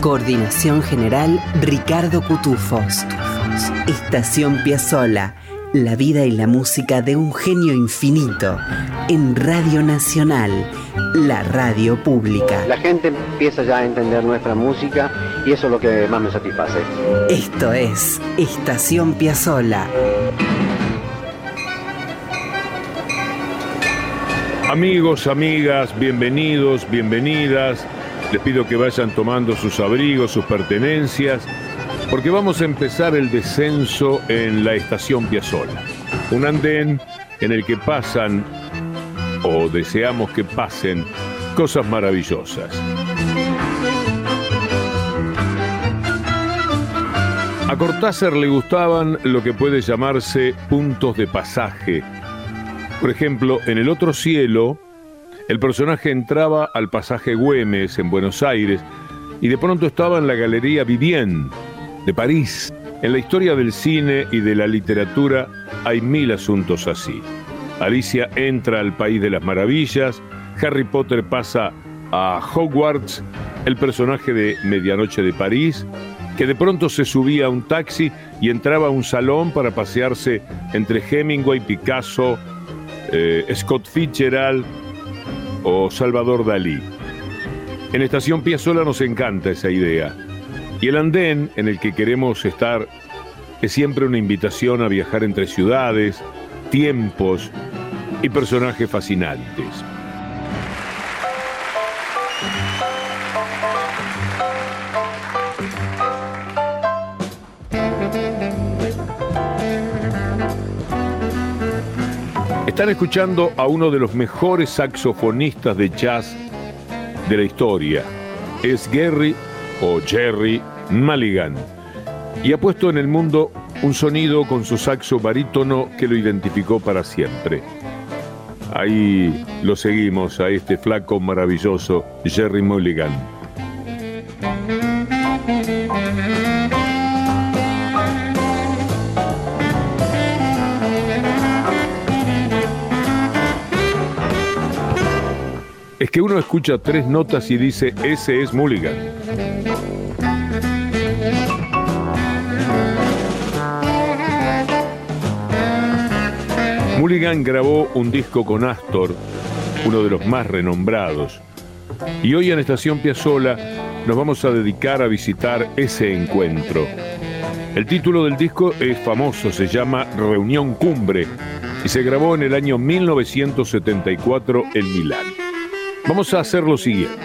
Coordinación general Ricardo Cutufos. Estación Piazzola. La vida y la música de un genio infinito en Radio Nacional, la radio pública. La gente empieza ya a entender nuestra música y eso es lo que más me satisface. Esto es Estación Piazzola. Amigos, amigas, bienvenidos, bienvenidas. Les pido que vayan tomando sus abrigos, sus pertenencias, porque vamos a empezar el descenso en la estación Piazzola. Un andén en el que pasan, o deseamos que pasen, cosas maravillosas. A Cortázar le gustaban lo que puede llamarse puntos de pasaje. Por ejemplo, en El Otro Cielo, el personaje entraba al pasaje Güemes en Buenos Aires y de pronto estaba en la Galería Vivien de París. En la historia del cine y de la literatura hay mil asuntos así. Alicia entra al País de las Maravillas, Harry Potter pasa a Hogwarts, el personaje de Medianoche de París, que de pronto se subía a un taxi y entraba a un salón para pasearse entre Hemingway, Picasso, eh, Scott Fitzgerald, o Salvador Dalí. En Estación Piazzola nos encanta esa idea. Y el andén en el que queremos estar es siempre una invitación a viajar entre ciudades, tiempos y personajes fascinantes. Están escuchando a uno de los mejores saxofonistas de jazz de la historia. Es Gary o Jerry Mulligan. Y ha puesto en el mundo un sonido con su saxo barítono que lo identificó para siempre. Ahí lo seguimos a este flaco maravilloso Jerry Mulligan. Es que uno escucha tres notas y dice, ese es Mulligan. Mulligan grabó un disco con Astor, uno de los más renombrados. Y hoy en Estación Piazzola nos vamos a dedicar a visitar ese encuentro. El título del disco es famoso, se llama Reunión Cumbre y se grabó en el año 1974 en Milán. Vamos a hacer lo siguiente.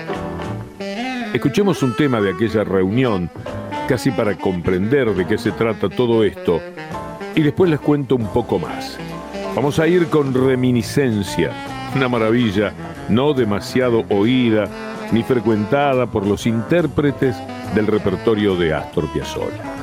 Escuchemos un tema de aquella reunión, casi para comprender de qué se trata todo esto, y después les cuento un poco más. Vamos a ir con reminiscencia, una maravilla no demasiado oída ni frecuentada por los intérpretes del repertorio de Astor Piazzolla.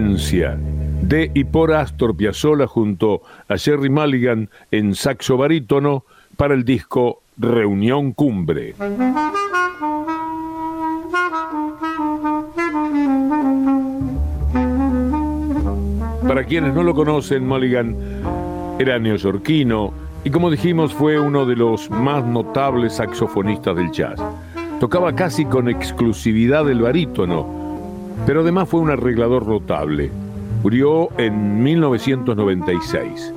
de y por Astor Piazzolla junto a Jerry Mulligan en saxo barítono para el disco Reunión Cumbre. Para quienes no lo conocen, Mulligan era neoyorquino y como dijimos fue uno de los más notables saxofonistas del jazz. Tocaba casi con exclusividad el barítono, pero además fue un arreglador notable. Murió en 1996.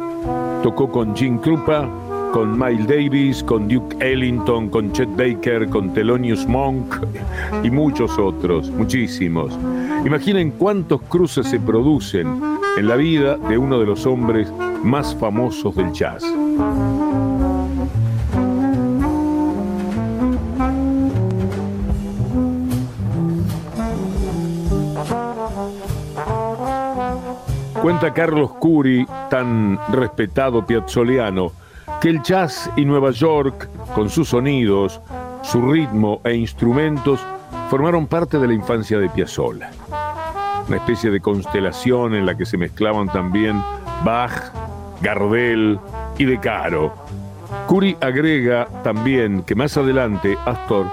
Tocó con Gene Krupa, con Miles Davis, con Duke Ellington, con Chet Baker, con Thelonious Monk y muchos otros, muchísimos. Imaginen cuántos cruces se producen en la vida de uno de los hombres más famosos del jazz. Cuenta Carlos Curi, tan respetado piazzoliano, que el jazz y Nueva York, con sus sonidos, su ritmo e instrumentos, formaron parte de la infancia de Piazzolla. Una especie de constelación en la que se mezclaban también Bach, Gardel y De Caro. Curi agrega también que más adelante Astor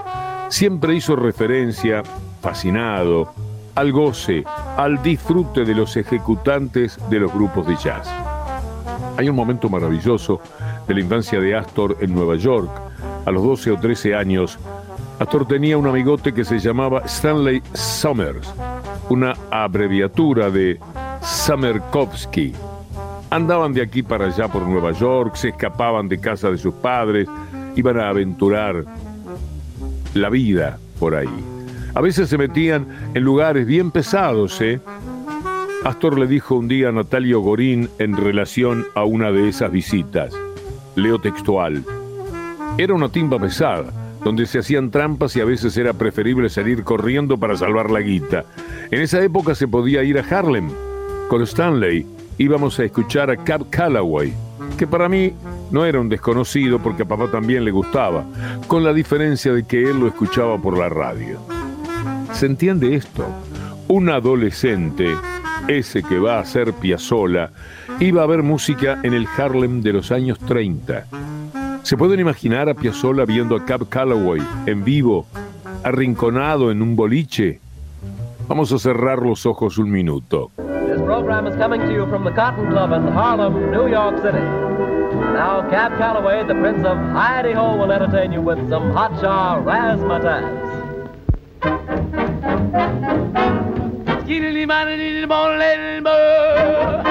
siempre hizo referencia, fascinado, al goce, al disfrute de los ejecutantes de los grupos de jazz. Hay un momento maravilloso de la infancia de Astor en Nueva York. A los 12 o 13 años, Astor tenía un amigote que se llamaba Stanley Summers, una abreviatura de Summerkovsky. Andaban de aquí para allá por Nueva York, se escapaban de casa de sus padres, iban a aventurar la vida por ahí. A veces se metían en lugares bien pesados, ¿eh? Astor le dijo un día a Natalio Gorín en relación a una de esas visitas. Leo textual. Era una timba pesada, donde se hacían trampas y a veces era preferible salir corriendo para salvar la guita. En esa época se podía ir a Harlem. Con Stanley íbamos a escuchar a Cab Calloway, que para mí no era un desconocido porque a papá también le gustaba, con la diferencia de que él lo escuchaba por la radio. ¿Se entiende esto? Un adolescente, ese que va a ser Piazzola, iba a ver música en el Harlem de los años 30. ¿Se pueden imaginar a Piazzola viendo a Cab Calloway en vivo, arrinconado en un boliche? Vamos a cerrar los ojos un minuto. This program is coming to you from the Cotton Club in Harlem, New York City. Now, Cab Calloway, the Prince of Heidi Ho, will entertain you with some Skinny, money, little more, little more.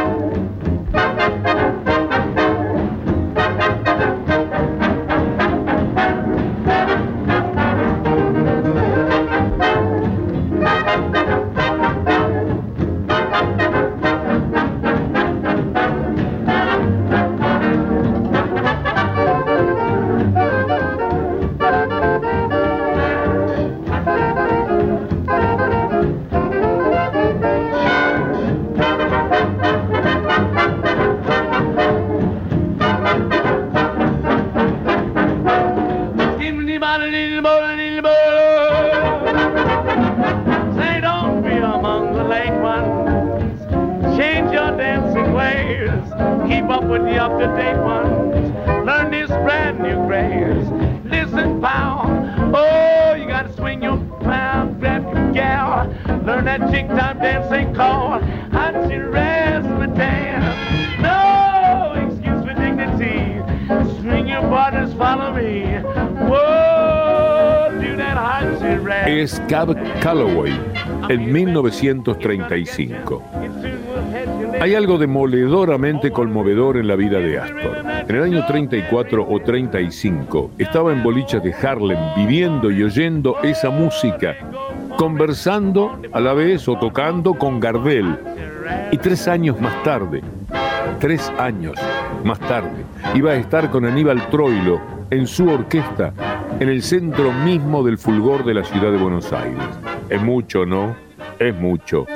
Shit rag. Es Cab Calloway en 1935. Hay algo demoledoramente conmovedor en la vida de Astor. En el año 34 o 35 estaba en bolichas de Harlem viviendo y oyendo esa música, conversando a la vez o tocando con Gardel. Y tres años más tarde, tres años más tarde, iba a estar con Aníbal Troilo en su orquesta en el centro mismo del fulgor de la ciudad de Buenos Aires. Es mucho, ¿no? Es mucho.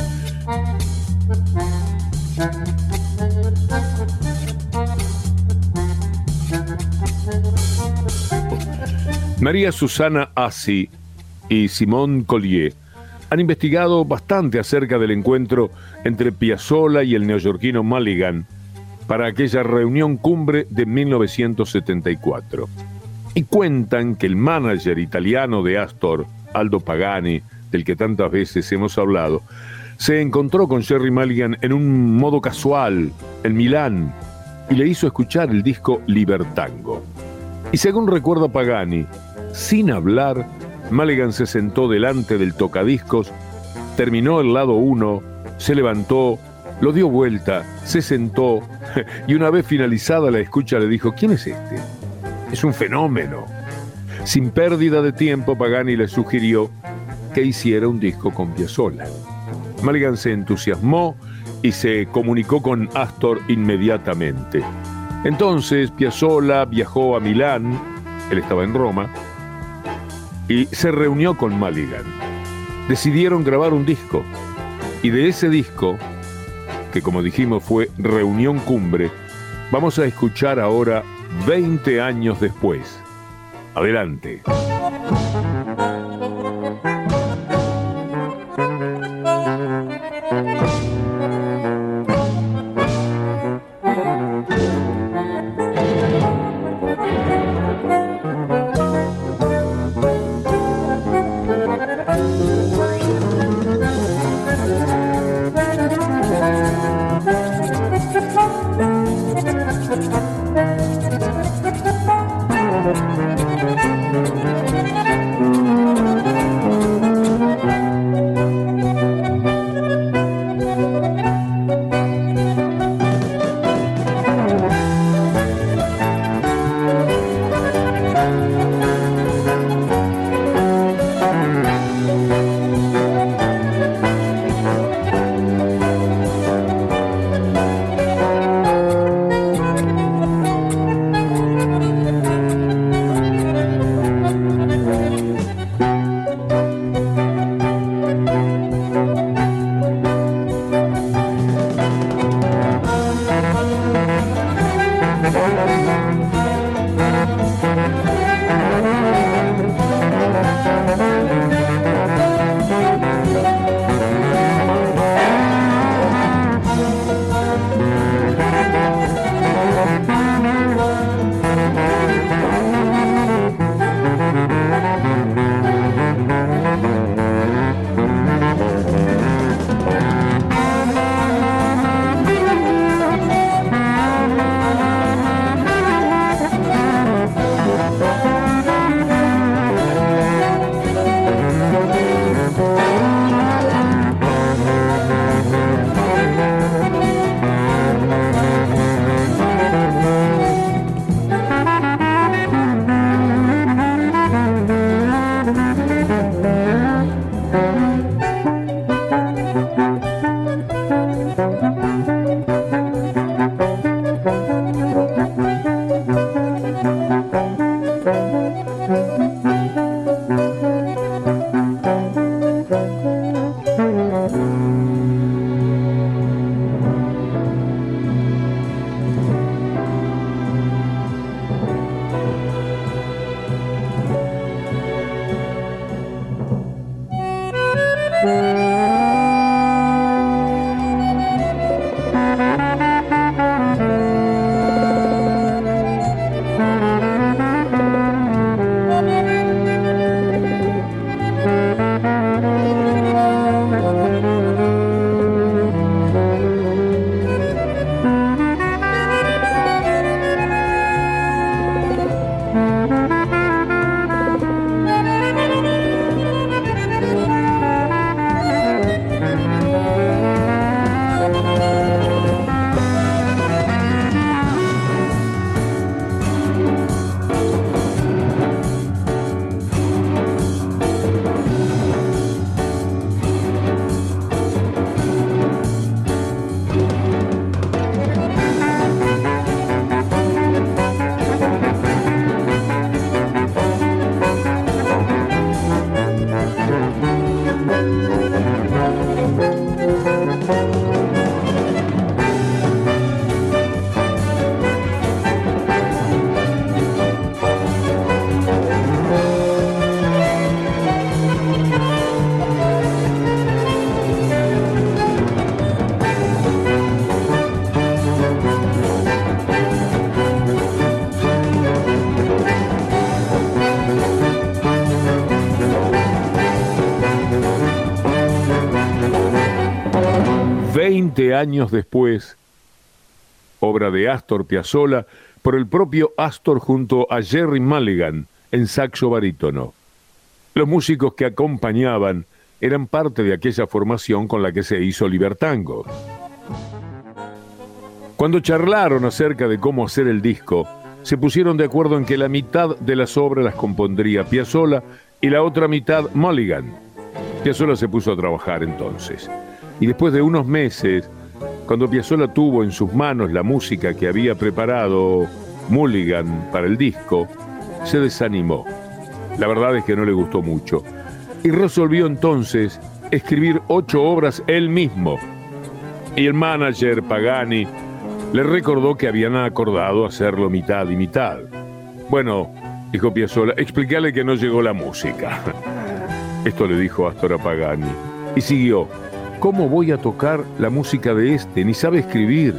María Susana Assi y Simón Collier han investigado bastante acerca del encuentro entre Piazzolla y el neoyorquino Mulligan para aquella reunión cumbre de 1974. Y cuentan que el manager italiano de Astor, Aldo Pagani, del que tantas veces hemos hablado, se encontró con Jerry Mulligan en un modo casual en Milán y le hizo escuchar el disco Libertango. Y según recuerda Pagani, sin hablar, Mulligan se sentó delante del tocadiscos, terminó el lado uno, se levantó, lo dio vuelta, se sentó y una vez finalizada la escucha le dijo, ¿quién es este? Es un fenómeno. Sin pérdida de tiempo, Pagani le sugirió que hiciera un disco con Piazzolla. Mulligan se entusiasmó y se comunicó con Astor inmediatamente. Entonces Piazzolla viajó a Milán, él estaba en Roma, y se reunió con Mulligan. Decidieron grabar un disco y de ese disco, que como dijimos fue Reunión Cumbre, vamos a escuchar ahora 20 años después. Adelante. Años después, obra de Astor Piazzolla, por el propio Astor junto a Jerry Mulligan en saxo barítono. Los músicos que acompañaban eran parte de aquella formación con la que se hizo Libertango. Cuando charlaron acerca de cómo hacer el disco, se pusieron de acuerdo en que la mitad de las obras las compondría Piazzolla y la otra mitad Mulligan. Piazzolla se puso a trabajar entonces. Y después de unos meses, cuando Piazzolla tuvo en sus manos la música que había preparado Mulligan para el disco, se desanimó. La verdad es que no le gustó mucho. Y resolvió entonces escribir ocho obras él mismo. Y el manager Pagani le recordó que habían acordado hacerlo mitad y mitad. Bueno, dijo Piazzolla, explícale que no llegó la música. Esto le dijo Astor a Pagani. Y siguió, ¿cómo voy a tocar la música de este? Ni sabe escribir.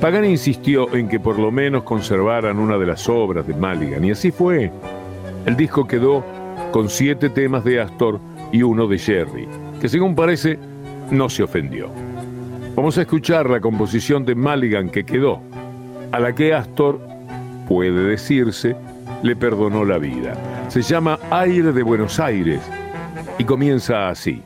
Pagani insistió en que por lo menos conservaran una de las obras de Maligan, y así fue. El disco quedó con siete temas de Astor y uno de Jerry, que según parece no se ofendió. Vamos a escuchar la composición de Maligan que quedó, a la que Astor, puede decirse, le perdonó la vida. Se llama Aire de Buenos Aires y comienza así.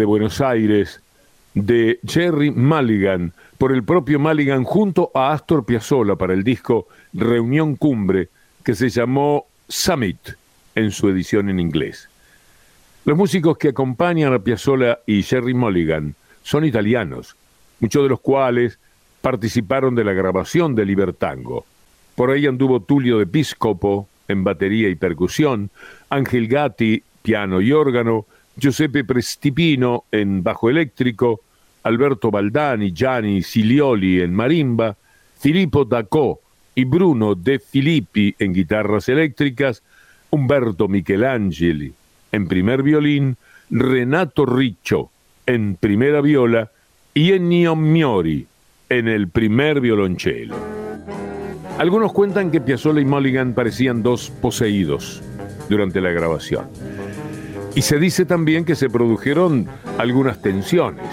De Buenos Aires de Jerry Mulligan por el propio Mulligan junto a Astor Piazzolla para el disco Reunión Cumbre que se llamó Summit en su edición en inglés. Los músicos que acompañan a Piazzolla y Jerry Mulligan son italianos, muchos de los cuales participaron de la grabación de Libertango. Por ahí anduvo Tulio de Piscopo en batería y percusión, Ángel Gatti, piano y órgano, Giuseppe Prestipino en bajo eléctrico, Alberto Baldani, Gianni Silioli en marimba, Filippo Dacò y Bruno De Filippi en guitarras eléctricas, Umberto Michelangeli en primer violín, Renato Riccio en primera viola y Ennio Miori en el primer violonchelo. Algunos cuentan que Piazzolla y Mulligan parecían dos poseídos durante la grabación. Y se dice también que se produjeron algunas tensiones.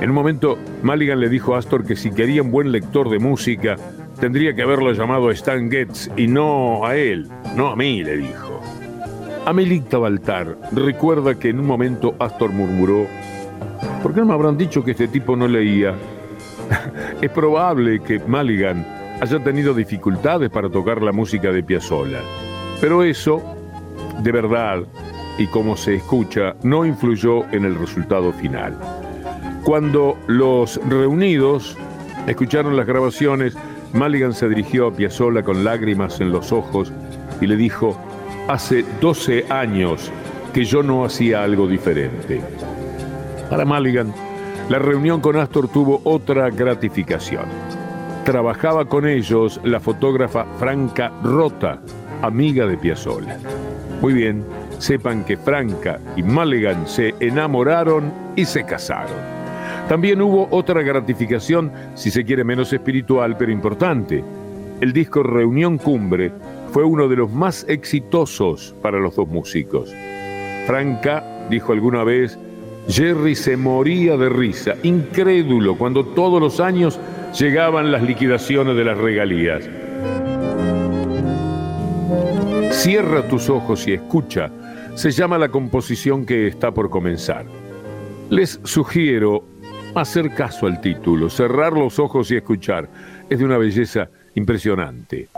En un momento, Mulligan le dijo a Astor que si quería un buen lector de música, tendría que haberlo llamado a Stan Getz y no a él, no a mí, le dijo. Amelita Baltar recuerda que en un momento Astor murmuró, ¿por qué no me habrán dicho que este tipo no leía? es probable que Mulligan haya tenido dificultades para tocar la música de Piazzolla, pero eso, de verdad, y como se escucha, no influyó en el resultado final. Cuando los reunidos escucharon las grabaciones, Mulligan se dirigió a Piazzolla con lágrimas en los ojos y le dijo, hace 12 años que yo no hacía algo diferente. Para Mulligan, la reunión con Astor tuvo otra gratificación. Trabajaba con ellos la fotógrafa Franca Rota, amiga de Piazzolla. Muy bien, sepan que Franca y Mulligan se enamoraron y se casaron. También hubo otra gratificación, si se quiere menos espiritual, pero importante. El disco Reunión Cumbre fue uno de los más exitosos para los dos músicos. Franca dijo alguna vez, Jerry se moría de risa, incrédulo, cuando todos los años llegaban las liquidaciones de las regalías. Cierra tus ojos y escucha, se llama la composición que está por comenzar. Les sugiero hacer caso al título, cerrar los ojos y escuchar. Es de una belleza impresionante.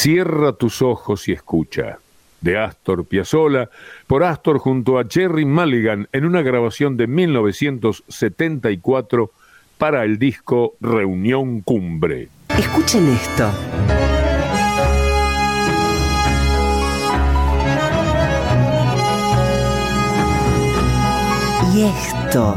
Cierra tus ojos y escucha. De Astor Piazzolla, por Astor junto a Jerry Mulligan en una grabación de 1974 para el disco Reunión Cumbre. Escuchen esto. Y esto.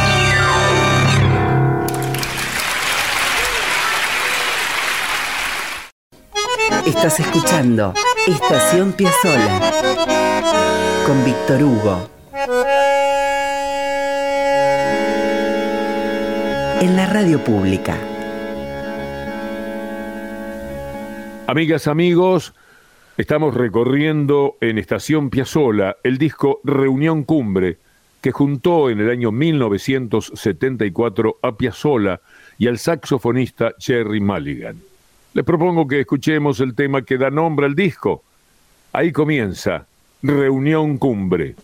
Estás escuchando Estación Piazzola con Víctor Hugo. En la radio pública. Amigas, amigos, estamos recorriendo en Estación Piazzola el disco Reunión Cumbre, que juntó en el año 1974 a Piazzola y al saxofonista Jerry Mulligan. Les propongo que escuchemos el tema que da nombre al disco. Ahí comienza Reunión Cumbre.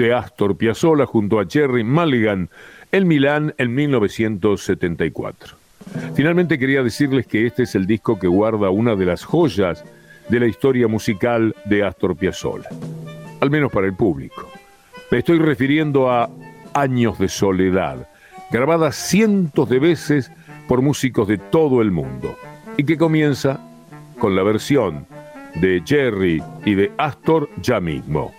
De Astor Piazzolla junto a Jerry Mulligan en Milán en 1974. Finalmente quería decirles que este es el disco que guarda una de las joyas de la historia musical de Astor Piazzolla, al menos para el público. Me estoy refiriendo a Años de Soledad, grabada cientos de veces por músicos de todo el mundo, y que comienza con la versión de Jerry y de Astor ya mismo.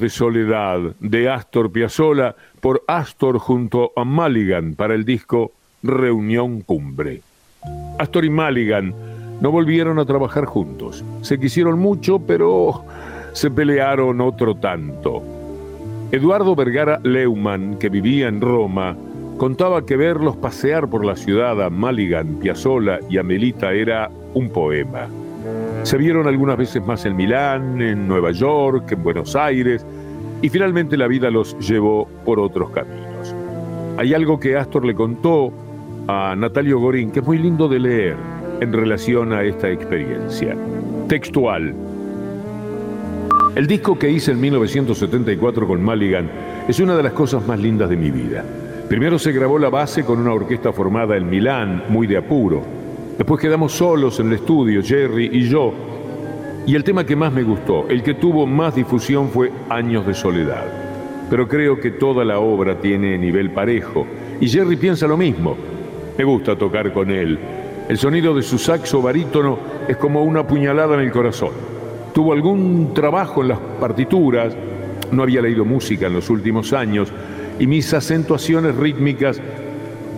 De soledad de Astor Piazzolla por Astor junto a Mulligan para el disco Reunión Cumbre. Astor y Mulligan no volvieron a trabajar juntos. Se quisieron mucho, pero se pelearon otro tanto. Eduardo Vergara Leumann, que vivía en Roma, contaba que verlos pasear por la ciudad a Mulligan, Piazzolla y Amelita era un poema. Se vieron algunas veces más en Milán, en Nueva York, en Buenos Aires, y finalmente la vida los llevó por otros caminos. Hay algo que Astor le contó a Natalio Gorín que es muy lindo de leer en relación a esta experiencia. Textual. El disco que hice en 1974 con Mulligan es una de las cosas más lindas de mi vida. Primero se grabó la base con una orquesta formada en Milán, muy de apuro. Después quedamos solos en el estudio, Jerry y yo. Y el tema que más me gustó, el que tuvo más difusión fue Años de Soledad. Pero creo que toda la obra tiene nivel parejo. Y Jerry piensa lo mismo. Me gusta tocar con él. El sonido de su saxo barítono es como una puñalada en el corazón. Tuvo algún trabajo en las partituras, no había leído música en los últimos años y mis acentuaciones rítmicas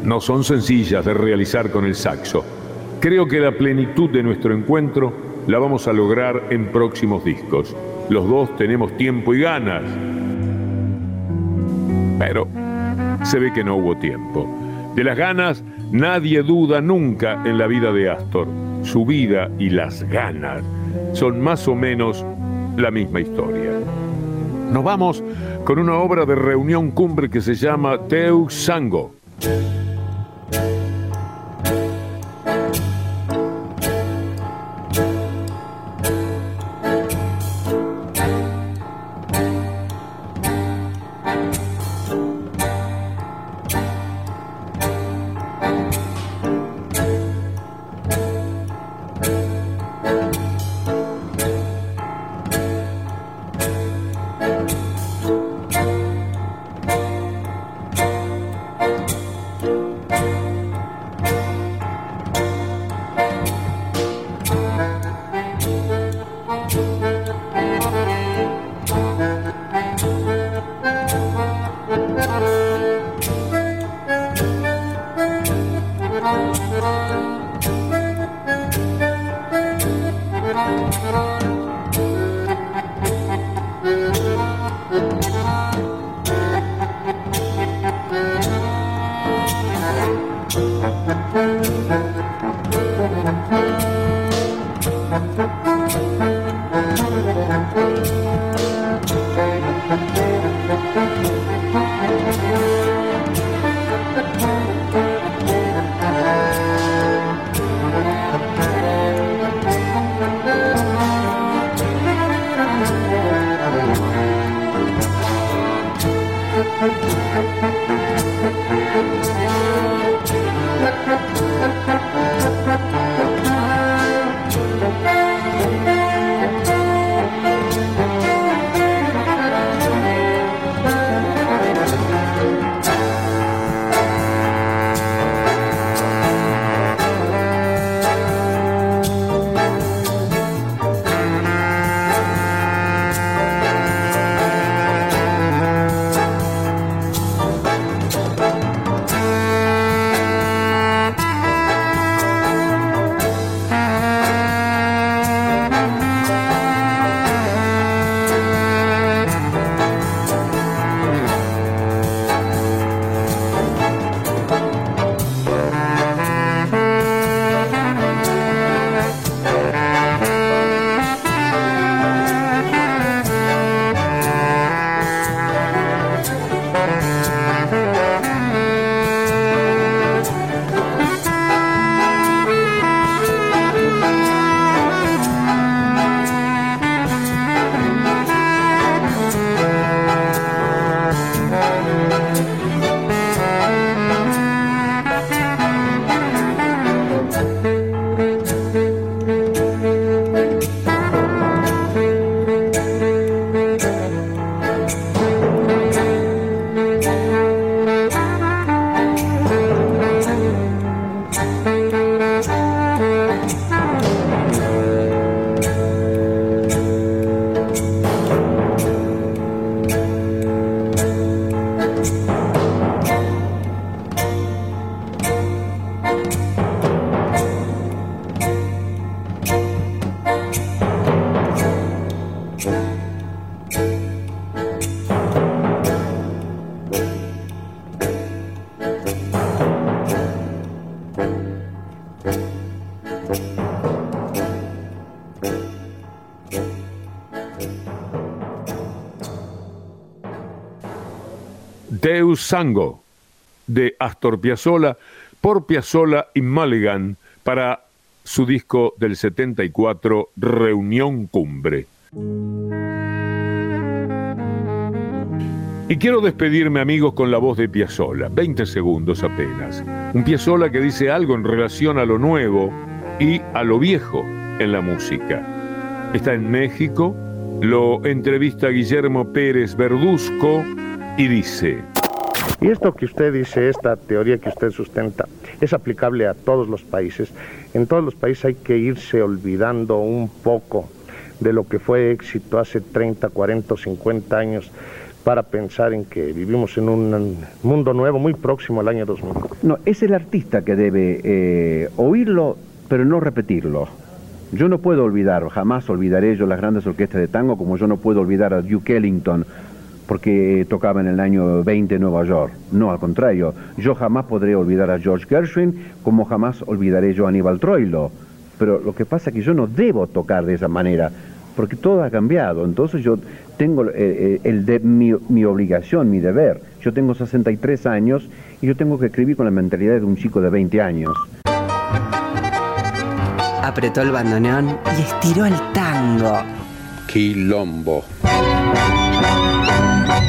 no son sencillas de realizar con el saxo. Creo que la plenitud de nuestro encuentro la vamos a lograr en próximos discos. Los dos tenemos tiempo y ganas. Pero se ve que no hubo tiempo. De las ganas nadie duda nunca en la vida de Astor. Su vida y las ganas son más o menos la misma historia. Nos vamos con una obra de reunión cumbre que se llama Teu Sango. Deus Sango de Astor Piazzolla por Piazzolla y Mulligan para su disco del 74 Reunión Cumbre. Y quiero despedirme amigos con la voz de Piazzolla, 20 segundos apenas. Un Piazzolla que dice algo en relación a lo nuevo y a lo viejo en la música. Está en México, lo entrevista Guillermo Pérez Verduzco y dice... Y esto que usted dice, esta teoría que usted sustenta, es aplicable a todos los países. En todos los países hay que irse olvidando un poco de lo que fue éxito hace 30, 40 o 50 años para pensar en que vivimos en un mundo nuevo muy próximo al año 2000. No, es el artista que debe eh, oírlo, pero no repetirlo. Yo no puedo olvidar, jamás olvidaré yo las grandes orquestas de tango, como yo no puedo olvidar a Duke Ellington, porque tocaba en el año 20 en Nueva York. No, al contrario, yo jamás podré olvidar a George Gershwin, como jamás olvidaré yo a Aníbal Troilo. Pero lo que pasa es que yo no debo tocar de esa manera, porque todo ha cambiado. Entonces yo tengo eh, eh, el de, mi, mi, obligación, mi deber. Yo tengo 63 años y yo tengo que escribir con la mentalidad de un chico de 20 años. Apretó el bandoneón y estiró el tango. Quilombo.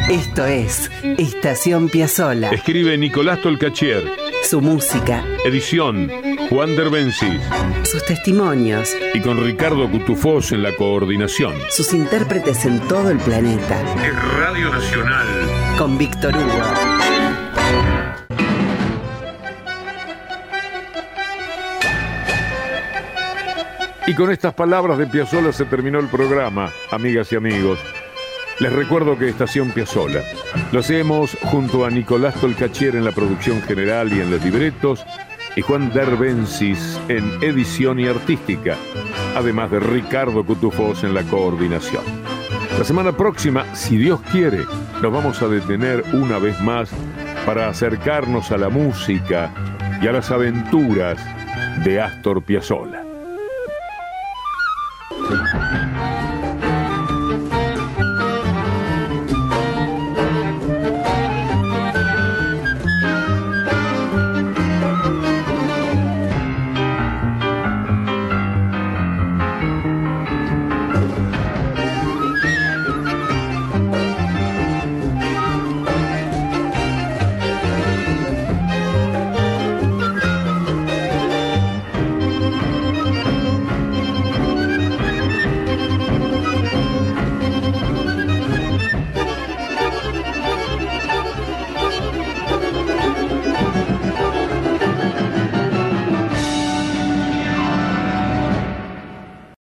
Esto es Estación Piazzola. Escribe Nicolás Tolcachier. Su música. Edición Juan Derbencis. Sus testimonios. Y con Ricardo Cutufós en la coordinación. Sus intérpretes en todo el planeta. Radio Nacional. Con Víctor Hugo. Y con estas palabras de Piazzola se terminó el programa, amigas y amigos. Les recuerdo que Estación Piazzola lo hacemos junto a Nicolás Tolcachier en la producción general y en los libretos y Juan Derbencis en edición y artística, además de Ricardo Cutufós en la coordinación. La semana próxima, si Dios quiere, nos vamos a detener una vez más para acercarnos a la música y a las aventuras de Astor Piazzolla.